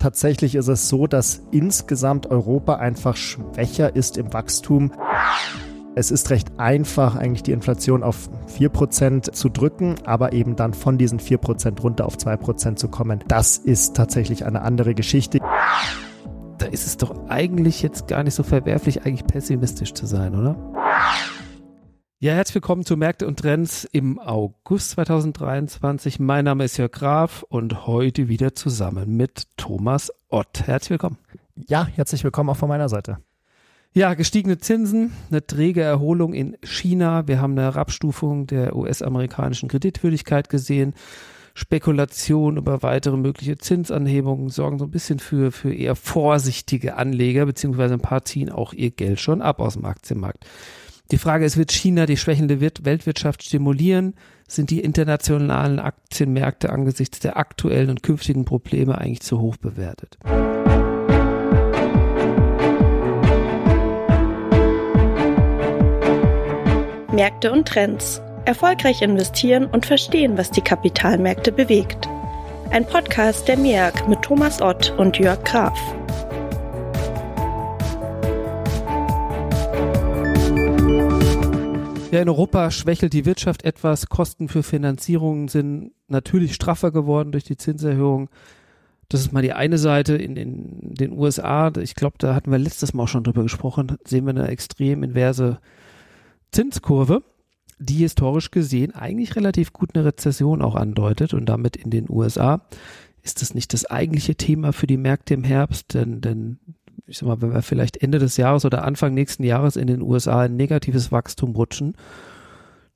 Tatsächlich ist es so, dass insgesamt Europa einfach schwächer ist im Wachstum. Es ist recht einfach, eigentlich die Inflation auf 4% zu drücken, aber eben dann von diesen 4% runter auf 2% zu kommen. Das ist tatsächlich eine andere Geschichte. Da ist es doch eigentlich jetzt gar nicht so verwerflich, eigentlich pessimistisch zu sein, oder? Ja, herzlich willkommen zu Märkte und Trends im August 2023. Mein Name ist Jörg Graf und heute wieder zusammen mit Thomas Ott. Herzlich willkommen. Ja, herzlich willkommen auch von meiner Seite. Ja, gestiegene Zinsen, eine träge Erholung in China. Wir haben eine Herabstufung der US-amerikanischen Kreditwürdigkeit gesehen. Spekulation über weitere mögliche Zinsanhebungen sorgen so ein bisschen für, für eher vorsichtige Anleger, beziehungsweise ein paar ziehen auch ihr Geld schon ab aus dem Aktienmarkt. Die Frage ist, wird China die schwächende Weltwirtschaft stimulieren? Sind die internationalen Aktienmärkte angesichts der aktuellen und künftigen Probleme eigentlich zu hoch bewertet? Märkte und Trends. Erfolgreich investieren und verstehen, was die Kapitalmärkte bewegt. Ein Podcast der MEAG mit Thomas Ott und Jörg Graf. Ja, in Europa schwächelt die Wirtschaft etwas. Kosten für Finanzierungen sind natürlich straffer geworden durch die Zinserhöhung. Das ist mal die eine Seite. In, in den USA, ich glaube, da hatten wir letztes Mal auch schon drüber gesprochen, sehen wir eine extrem inverse Zinskurve, die historisch gesehen eigentlich relativ gut eine Rezession auch andeutet und damit in den USA ist das nicht das eigentliche Thema für die Märkte im Herbst, denn, denn ich sag mal, wenn wir vielleicht Ende des Jahres oder Anfang nächsten Jahres in den USA ein negatives Wachstum rutschen,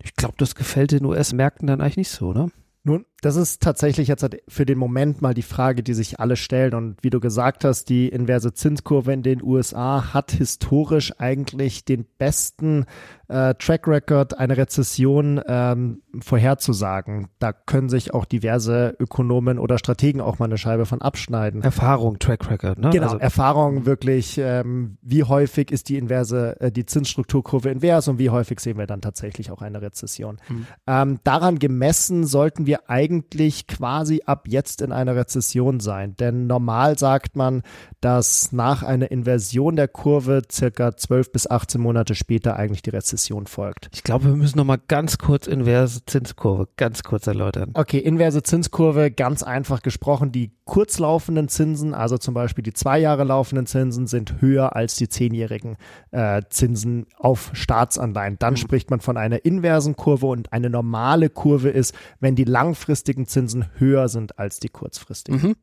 ich glaube, das gefällt den US-Märkten dann eigentlich nicht so, ne? Nun, das ist tatsächlich jetzt für den Moment mal die Frage, die sich alle stellen. Und wie du gesagt hast, die inverse Zinskurve in den USA hat historisch eigentlich den besten äh, Track Record, eine Rezession ähm, vorherzusagen. Da können sich auch diverse Ökonomen oder Strategen auch mal eine Scheibe von abschneiden. Erfahrung, Track Record, ne? Genau, also, Erfahrung wirklich, ähm, wie häufig ist die inverse, äh, die Zinsstrukturkurve invers und wie häufig sehen wir dann tatsächlich auch eine Rezession. Mhm. Ähm, daran gemessen sollten wir eigentlich eigentlich quasi ab jetzt in einer Rezession sein. Denn normal sagt man, dass nach einer Inversion der Kurve circa 12 bis 18 Monate später eigentlich die Rezession folgt. Ich glaube, wir müssen nochmal ganz kurz inverse Zinskurve ganz kurz erläutern. Okay, inverse Zinskurve, ganz einfach gesprochen. Die kurzlaufenden Zinsen, also zum Beispiel die zwei Jahre laufenden Zinsen, sind höher als die zehnjährigen äh, Zinsen auf Staatsanleihen. Dann mhm. spricht man von einer inversen Kurve und eine normale Kurve ist, wenn die langfristig langfristigen Zinsen höher sind als die kurzfristigen. Mhm.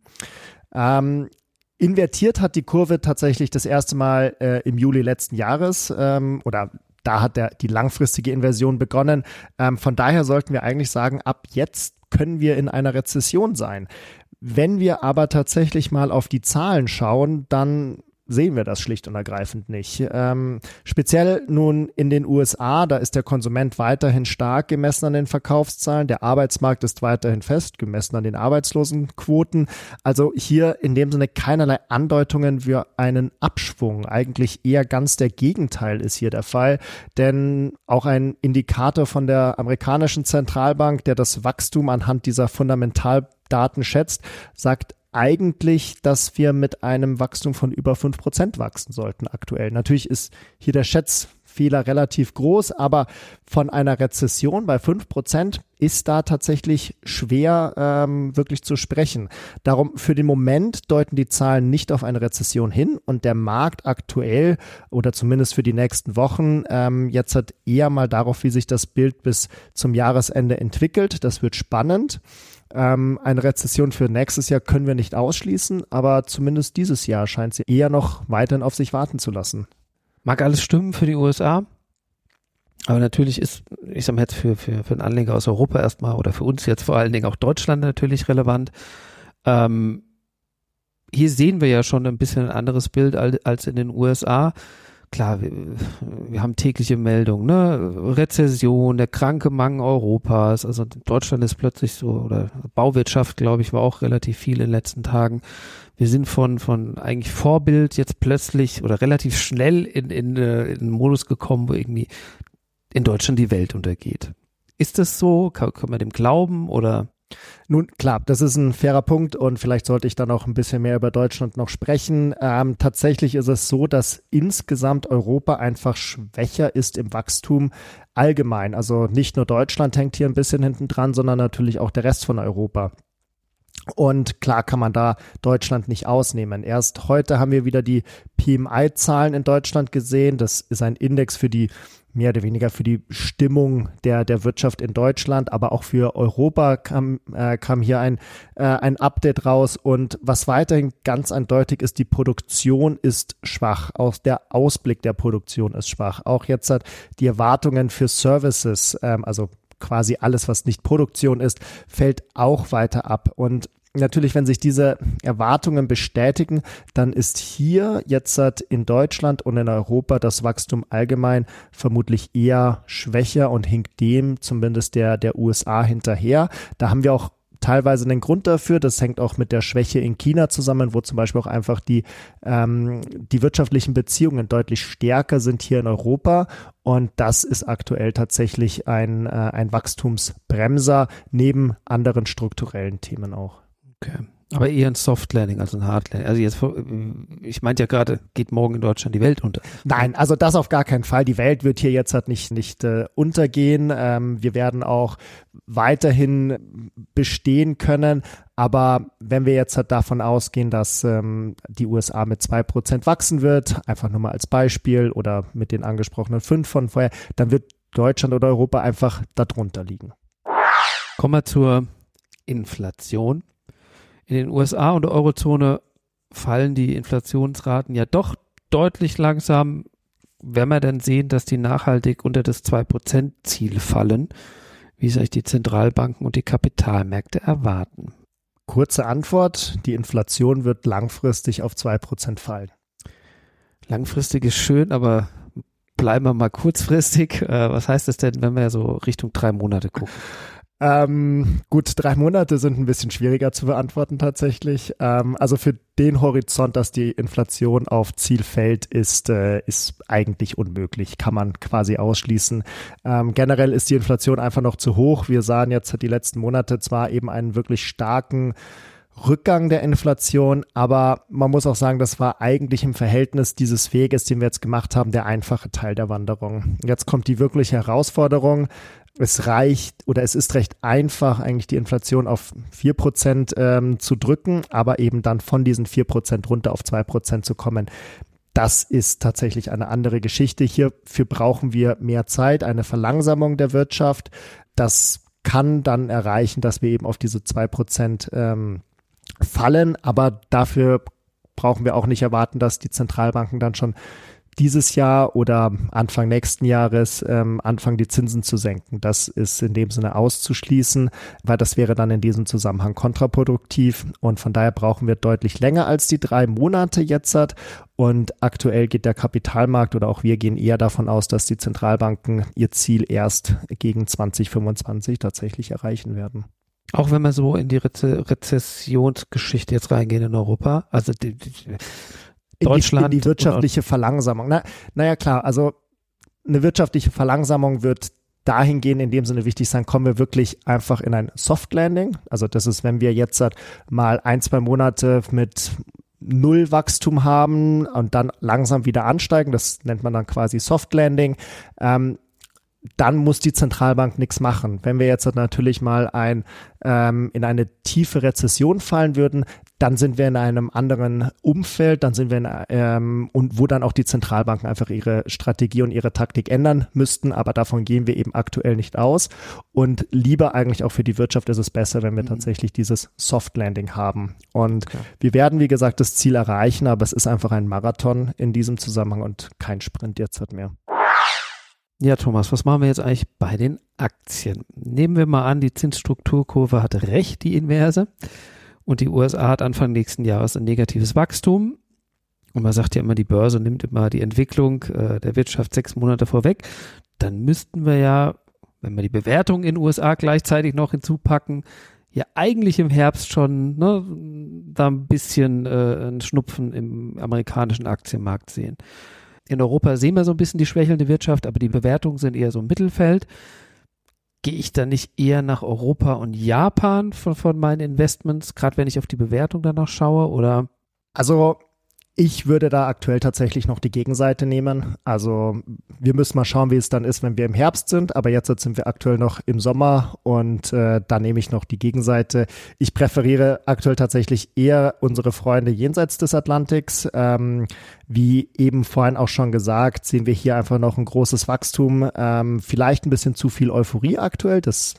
Ähm, invertiert hat die Kurve tatsächlich das erste Mal äh, im Juli letzten Jahres ähm, oder da hat der, die langfristige Inversion begonnen. Ähm, von daher sollten wir eigentlich sagen, ab jetzt können wir in einer Rezession sein. Wenn wir aber tatsächlich mal auf die Zahlen schauen, dann sehen wir das schlicht und ergreifend nicht. Ähm, speziell nun in den USA, da ist der Konsument weiterhin stark gemessen an den Verkaufszahlen, der Arbeitsmarkt ist weiterhin fest, gemessen an den Arbeitslosenquoten. Also hier in dem Sinne keinerlei Andeutungen für einen Abschwung. Eigentlich eher ganz der Gegenteil ist hier der Fall, denn auch ein Indikator von der amerikanischen Zentralbank, der das Wachstum anhand dieser Fundamentaldaten schätzt, sagt eigentlich, dass wir mit einem Wachstum von über fünf Prozent wachsen sollten aktuell. Natürlich ist hier der Schätzfehler relativ groß, aber von einer Rezession bei fünf Prozent ist da tatsächlich schwer ähm, wirklich zu sprechen. Darum für den Moment deuten die Zahlen nicht auf eine Rezession hin und der Markt aktuell oder zumindest für die nächsten Wochen ähm, jetzt hat eher mal darauf, wie sich das Bild bis zum Jahresende entwickelt. Das wird spannend. Ähm, eine Rezession für nächstes Jahr können wir nicht ausschließen, aber zumindest dieses Jahr scheint sie eher noch weiterhin auf sich warten zu lassen. Mag alles stimmen für die USA, aber natürlich ist, ich sag mal jetzt für, für, für einen Anleger aus Europa erstmal oder für uns jetzt vor allen Dingen auch Deutschland natürlich relevant. Ähm, hier sehen wir ja schon ein bisschen ein anderes Bild als in den USA klar, wir, wir, haben tägliche Meldungen, ne? Rezession, der kranke Mang Europas, also Deutschland ist plötzlich so, oder Bauwirtschaft, glaube ich, war auch relativ viel in den letzten Tagen. Wir sind von, von eigentlich Vorbild jetzt plötzlich oder relativ schnell in, in, äh, in einen Modus gekommen, wo irgendwie in Deutschland die Welt untergeht. Ist das so? Kann, kann man dem glauben oder? Nun klar, das ist ein fairer Punkt und vielleicht sollte ich dann auch ein bisschen mehr über Deutschland noch sprechen. Ähm, tatsächlich ist es so, dass insgesamt Europa einfach schwächer ist im Wachstum allgemein. Also nicht nur Deutschland hängt hier ein bisschen hinten dran, sondern natürlich auch der Rest von Europa. Und klar kann man da Deutschland nicht ausnehmen. Erst heute haben wir wieder die PMI-Zahlen in Deutschland gesehen. Das ist ein Index für die mehr oder weniger für die Stimmung der, der Wirtschaft in Deutschland, aber auch für Europa kam, äh, kam hier ein, äh, ein Update raus. Und was weiterhin ganz eindeutig ist, die Produktion ist schwach. Auch der Ausblick der Produktion ist schwach. Auch jetzt hat die Erwartungen für Services, ähm, also quasi alles, was nicht Produktion ist, fällt auch weiter ab. Und natürlich, wenn sich diese Erwartungen bestätigen, dann ist hier jetzt in Deutschland und in Europa das Wachstum allgemein vermutlich eher schwächer und hinkt dem zumindest der, der USA hinterher. Da haben wir auch teilweise einen Grund dafür. Das hängt auch mit der Schwäche in China zusammen, wo zum Beispiel auch einfach die, ähm, die wirtschaftlichen Beziehungen deutlich stärker sind hier in Europa. Und das ist aktuell tatsächlich ein, äh, ein Wachstumsbremser neben anderen strukturellen Themen auch. Okay. Aber eher ein Soft Landing als ein Hard Landing. Also jetzt, ich meinte ja gerade, geht morgen in Deutschland die Welt unter. Nein, also das auf gar keinen Fall. Die Welt wird hier jetzt halt nicht, nicht äh, untergehen. Ähm, wir werden auch weiterhin bestehen können. Aber wenn wir jetzt halt davon ausgehen, dass ähm, die USA mit zwei Prozent wachsen wird, einfach nur mal als Beispiel oder mit den angesprochenen fünf von vorher, dann wird Deutschland oder Europa einfach darunter liegen. Kommen wir zur Inflation. In den USA und der Eurozone fallen die Inflationsraten ja doch deutlich langsam, wenn wir dann sehen, dass die nachhaltig unter das 2%-Ziel fallen, wie sich die Zentralbanken und die Kapitalmärkte erwarten. Kurze Antwort, die Inflation wird langfristig auf 2% fallen. Langfristig ist schön, aber bleiben wir mal kurzfristig. Äh, was heißt das denn, wenn wir so Richtung drei Monate gucken? Ähm, gut, drei Monate sind ein bisschen schwieriger zu beantworten tatsächlich. Ähm, also für den Horizont, dass die Inflation auf Ziel fällt, ist, äh, ist eigentlich unmöglich, kann man quasi ausschließen. Ähm, generell ist die Inflation einfach noch zu hoch. Wir sahen jetzt die letzten Monate zwar eben einen wirklich starken Rückgang der Inflation, aber man muss auch sagen, das war eigentlich im Verhältnis dieses Weges, den wir jetzt gemacht haben, der einfache Teil der Wanderung. Jetzt kommt die wirkliche Herausforderung es reicht oder es ist recht einfach, eigentlich die Inflation auf 4% ähm, zu drücken, aber eben dann von diesen 4% runter auf 2% zu kommen. Das ist tatsächlich eine andere Geschichte. Hierfür brauchen wir mehr Zeit, eine Verlangsamung der Wirtschaft. Das kann dann erreichen, dass wir eben auf diese 2% ähm, fallen, aber dafür brauchen wir auch nicht erwarten, dass die Zentralbanken dann schon dieses Jahr oder Anfang nächsten Jahres ähm, anfangen, die Zinsen zu senken. Das ist in dem Sinne auszuschließen, weil das wäre dann in diesem Zusammenhang kontraproduktiv. Und von daher brauchen wir deutlich länger als die drei Monate jetzt. Und aktuell geht der Kapitalmarkt oder auch wir gehen eher davon aus, dass die Zentralbanken ihr Ziel erst gegen 2025 tatsächlich erreichen werden. Auch wenn wir so in die Reze Rezessionsgeschichte jetzt reingehen in Europa, also die, die, Deutschland. In die, in die wirtschaftliche Verlangsamung. Na, naja, klar, also eine wirtschaftliche Verlangsamung wird dahin gehen, in dem Sinne wichtig sein, kommen wir wirklich einfach in ein Soft Landing. Also das ist, wenn wir jetzt mal ein, zwei Monate mit Null Wachstum haben und dann langsam wieder ansteigen, das nennt man dann quasi Soft Landing. Ähm, dann muss die Zentralbank nichts machen. Wenn wir jetzt natürlich mal ein, ähm, in eine tiefe Rezession fallen würden, dann sind wir in einem anderen Umfeld, dann sind wir in, ähm, und wo dann auch die Zentralbanken einfach ihre Strategie und ihre Taktik ändern müssten, aber davon gehen wir eben aktuell nicht aus und lieber eigentlich auch für die Wirtschaft ist es besser, wenn wir mhm. tatsächlich dieses Soft Landing haben und okay. wir werden wie gesagt das Ziel erreichen, aber es ist einfach ein Marathon in diesem Zusammenhang und kein Sprint jetzt mehr. Ja, Thomas, was machen wir jetzt eigentlich bei den Aktien? Nehmen wir mal an, die Zinsstrukturkurve hatte recht, die inverse. Und die USA hat Anfang nächsten Jahres ein negatives Wachstum. Und man sagt ja immer, die Börse nimmt immer die Entwicklung äh, der Wirtschaft sechs Monate vorweg. Dann müssten wir ja, wenn wir die Bewertung in den USA gleichzeitig noch hinzupacken, ja eigentlich im Herbst schon ne, da ein bisschen äh, ein Schnupfen im amerikanischen Aktienmarkt sehen. In Europa sehen wir so ein bisschen die schwächelnde Wirtschaft, aber die Bewertungen sind eher so im Mittelfeld. gehe ich da nicht eher nach Europa und Japan von, von meinen Investments, gerade wenn ich auf die Bewertung danach schaue? Oder? Also ich würde da aktuell tatsächlich noch die Gegenseite nehmen. Also wir müssen mal schauen, wie es dann ist, wenn wir im Herbst sind. Aber jetzt sind wir aktuell noch im Sommer und äh, da nehme ich noch die Gegenseite. Ich präferiere aktuell tatsächlich eher unsere Freunde jenseits des Atlantiks. Ähm, wie eben vorhin auch schon gesagt, sehen wir hier einfach noch ein großes Wachstum. Ähm, vielleicht ein bisschen zu viel Euphorie aktuell. Das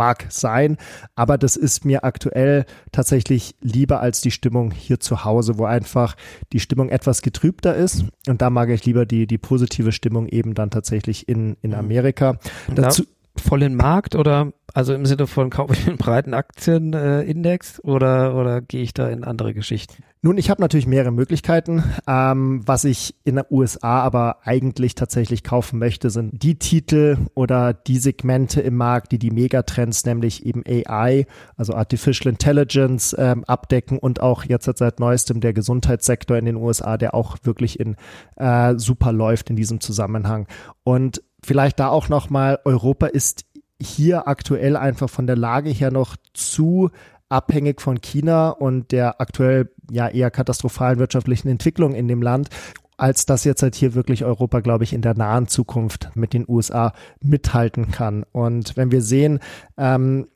mag sein, aber das ist mir aktuell tatsächlich lieber als die Stimmung hier zu Hause, wo einfach die Stimmung etwas getrübter ist und da mag ich lieber die, die positive Stimmung eben dann tatsächlich in, in mhm. Amerika. Dazu, vollen Markt oder also im Sinne von kaufe ich einen breiten Aktienindex äh, oder, oder gehe ich da in andere Geschichten? Nun, ich habe natürlich mehrere Möglichkeiten. Ähm, was ich in den USA aber eigentlich tatsächlich kaufen möchte, sind die Titel oder die Segmente im Markt, die die Megatrends, nämlich eben AI, also Artificial Intelligence, ähm, abdecken und auch jetzt seit neuestem der Gesundheitssektor in den USA, der auch wirklich in äh, super läuft in diesem Zusammenhang. Und vielleicht da auch nochmal, Europa ist hier aktuell einfach von der Lage her noch zu abhängig von China und der aktuell ja eher katastrophalen wirtschaftlichen Entwicklung in dem Land, als dass jetzt halt hier wirklich Europa, glaube ich, in der nahen Zukunft mit den USA mithalten kann. Und wenn wir sehen, ähm,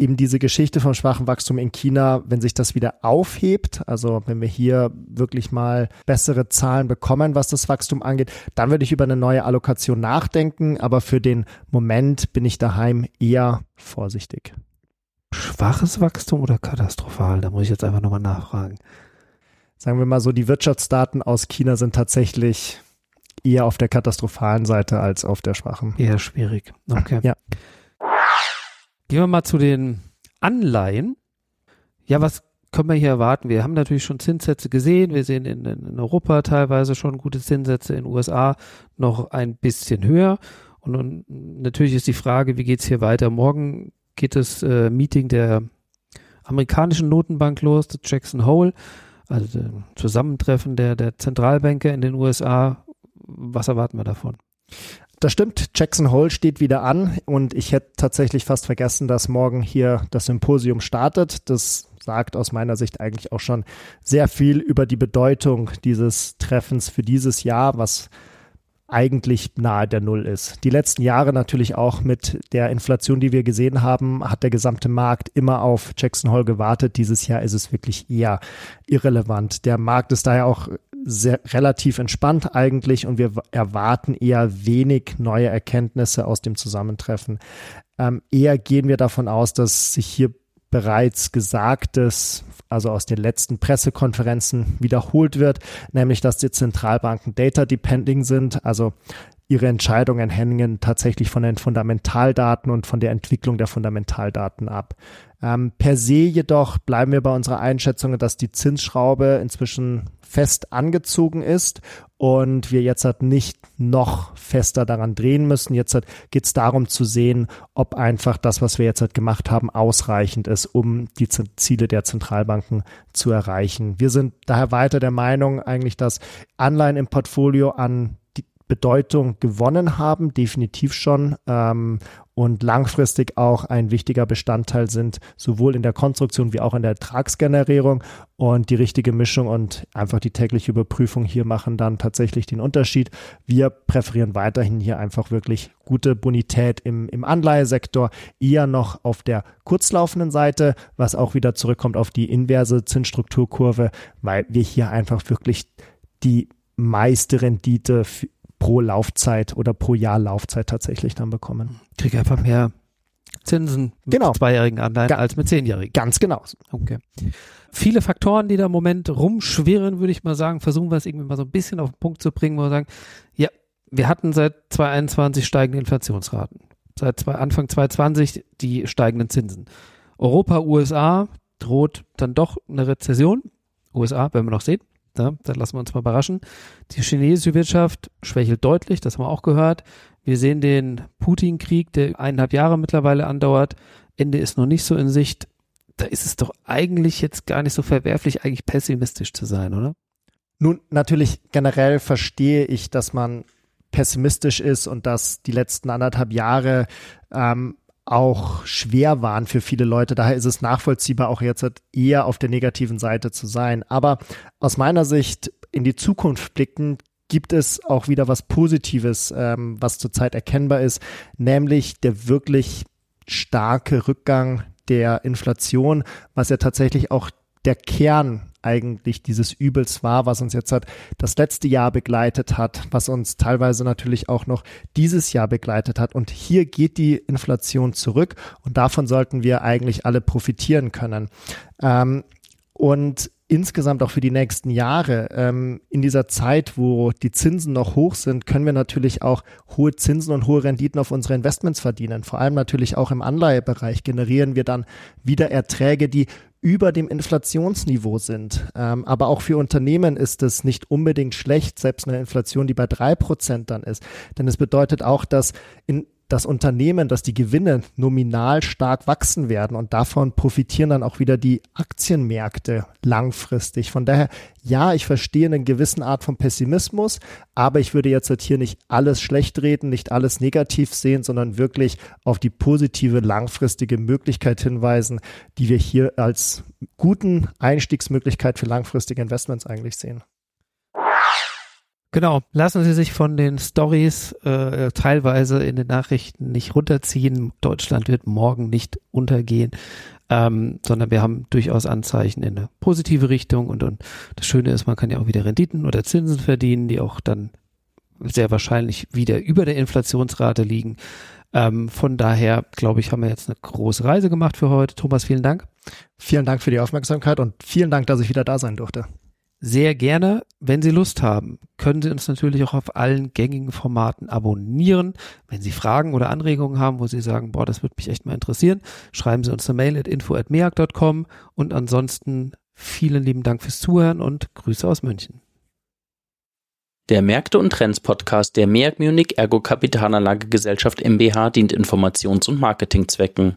eben diese Geschichte vom schwachen Wachstum in China, wenn sich das wieder aufhebt, also wenn wir hier wirklich mal bessere Zahlen bekommen, was das Wachstum angeht, dann würde ich über eine neue Allokation nachdenken. Aber für den Moment bin ich daheim eher vorsichtig. Schwaches Wachstum oder katastrophal? Da muss ich jetzt einfach nochmal nachfragen. Sagen wir mal so, die Wirtschaftsdaten aus China sind tatsächlich eher auf der katastrophalen Seite als auf der schwachen. Eher schwierig. Okay. Ja. Gehen wir mal zu den Anleihen. Ja, was können wir hier erwarten? Wir haben natürlich schon Zinssätze gesehen. Wir sehen in, in Europa teilweise schon gute Zinssätze, in den USA noch ein bisschen höher. Und, und natürlich ist die Frage, wie geht's hier weiter? Morgen geht das äh, Meeting der amerikanischen Notenbank los, das Jackson Hole, also Zusammentreffen der, der Zentralbanker in den USA. Was erwarten wir davon? Das stimmt, Jackson Hole steht wieder an und ich hätte tatsächlich fast vergessen, dass morgen hier das Symposium startet. Das sagt aus meiner Sicht eigentlich auch schon sehr viel über die Bedeutung dieses Treffens für dieses Jahr, was eigentlich nahe der Null ist. Die letzten Jahre natürlich auch mit der Inflation, die wir gesehen haben, hat der gesamte Markt immer auf Jackson Hole gewartet. Dieses Jahr ist es wirklich eher irrelevant. Der Markt ist daher auch sehr, relativ entspannt eigentlich und wir erwarten eher wenig neue Erkenntnisse aus dem Zusammentreffen. Ähm, eher gehen wir davon aus, dass sich hier bereits Gesagtes, also aus den letzten Pressekonferenzen wiederholt wird, nämlich dass die Zentralbanken data depending sind, also ihre Entscheidungen hängen tatsächlich von den Fundamentaldaten und von der Entwicklung der Fundamentaldaten ab. Ähm, per se jedoch bleiben wir bei unserer Einschätzung, dass die Zinsschraube inzwischen fest angezogen ist und wir jetzt halt nicht noch fester daran drehen müssen. Jetzt halt geht es darum zu sehen, ob einfach das, was wir jetzt halt gemacht haben, ausreichend ist, um die Z Ziele der Zentralbanken zu erreichen. Wir sind daher weiter der Meinung eigentlich, dass Anleihen im Portfolio an Bedeutung gewonnen haben, definitiv schon. Ähm, und langfristig auch ein wichtiger Bestandteil sind, sowohl in der Konstruktion wie auch in der Ertragsgenerierung. Und die richtige Mischung und einfach die tägliche Überprüfung hier machen dann tatsächlich den Unterschied. Wir präferieren weiterhin hier einfach wirklich gute Bonität im, im Anleihesektor, eher noch auf der kurzlaufenden Seite, was auch wieder zurückkommt auf die inverse Zinsstrukturkurve, weil wir hier einfach wirklich die meiste Rendite pro Laufzeit oder pro Jahr Laufzeit tatsächlich dann bekommen. Kriege einfach mehr Zinsen mit genau. zweijährigen Anleihen Ga als mit zehnjährigen. Ganz genau. Okay. Viele Faktoren, die da im Moment rumschwirren, würde ich mal sagen, versuchen wir es irgendwie mal so ein bisschen auf den Punkt zu bringen, wo wir sagen, ja, wir hatten seit 2021 steigende Inflationsraten. Seit zwei, Anfang 2020 die steigenden Zinsen. Europa, USA droht dann doch eine Rezession. USA, wenn wir noch sehen. Ja, da lassen wir uns mal überraschen. Die chinesische Wirtschaft schwächelt deutlich, das haben wir auch gehört. Wir sehen den Putin-Krieg, der eineinhalb Jahre mittlerweile andauert. Ende ist noch nicht so in Sicht. Da ist es doch eigentlich jetzt gar nicht so verwerflich, eigentlich pessimistisch zu sein, oder? Nun, natürlich generell verstehe ich, dass man pessimistisch ist und dass die letzten anderthalb Jahre ähm, auch schwer waren für viele Leute. Daher ist es nachvollziehbar, auch jetzt eher auf der negativen Seite zu sein. Aber aus meiner Sicht in die Zukunft blicken, gibt es auch wieder was Positives, ähm, was zurzeit erkennbar ist, nämlich der wirklich starke Rückgang der Inflation, was ja tatsächlich auch der Kern eigentlich dieses Übels war, was uns jetzt hat das letzte Jahr begleitet hat, was uns teilweise natürlich auch noch dieses Jahr begleitet hat. Und hier geht die Inflation zurück und davon sollten wir eigentlich alle profitieren können. Ähm, und insgesamt auch für die nächsten Jahre, ähm, in dieser Zeit, wo die Zinsen noch hoch sind, können wir natürlich auch hohe Zinsen und hohe Renditen auf unsere Investments verdienen. Vor allem natürlich auch im Anleihebereich generieren wir dann wieder Erträge, die über dem Inflationsniveau sind. Ähm, aber auch für Unternehmen ist es nicht unbedingt schlecht, selbst eine Inflation, die bei drei Prozent dann ist. Denn es bedeutet auch, dass in das Unternehmen, dass die Gewinne nominal stark wachsen werden und davon profitieren dann auch wieder die Aktienmärkte langfristig. Von daher, ja, ich verstehe eine gewisse Art von Pessimismus, aber ich würde jetzt halt hier nicht alles schlecht reden, nicht alles negativ sehen, sondern wirklich auf die positive langfristige Möglichkeit hinweisen, die wir hier als guten Einstiegsmöglichkeit für langfristige Investments eigentlich sehen. Genau, lassen Sie sich von den Stories äh, teilweise in den Nachrichten nicht runterziehen. Deutschland wird morgen nicht untergehen, ähm, sondern wir haben durchaus Anzeichen in eine positive Richtung. Und, und das Schöne ist, man kann ja auch wieder Renditen oder Zinsen verdienen, die auch dann sehr wahrscheinlich wieder über der Inflationsrate liegen. Ähm, von daher, glaube ich, haben wir jetzt eine große Reise gemacht für heute. Thomas, vielen Dank. Vielen Dank für die Aufmerksamkeit und vielen Dank, dass ich wieder da sein durfte sehr gerne. Wenn Sie Lust haben, können Sie uns natürlich auch auf allen gängigen Formaten abonnieren. Wenn Sie Fragen oder Anregungen haben, wo Sie sagen, boah, das würde mich echt mal interessieren, schreiben Sie uns eine Mail at info@meag.com und ansonsten vielen lieben Dank fürs Zuhören und Grüße aus München. Der Märkte und Trends Podcast der MEAG Munich Ergo Kapitalanlage Gesellschaft MBH dient Informations- und Marketingzwecken.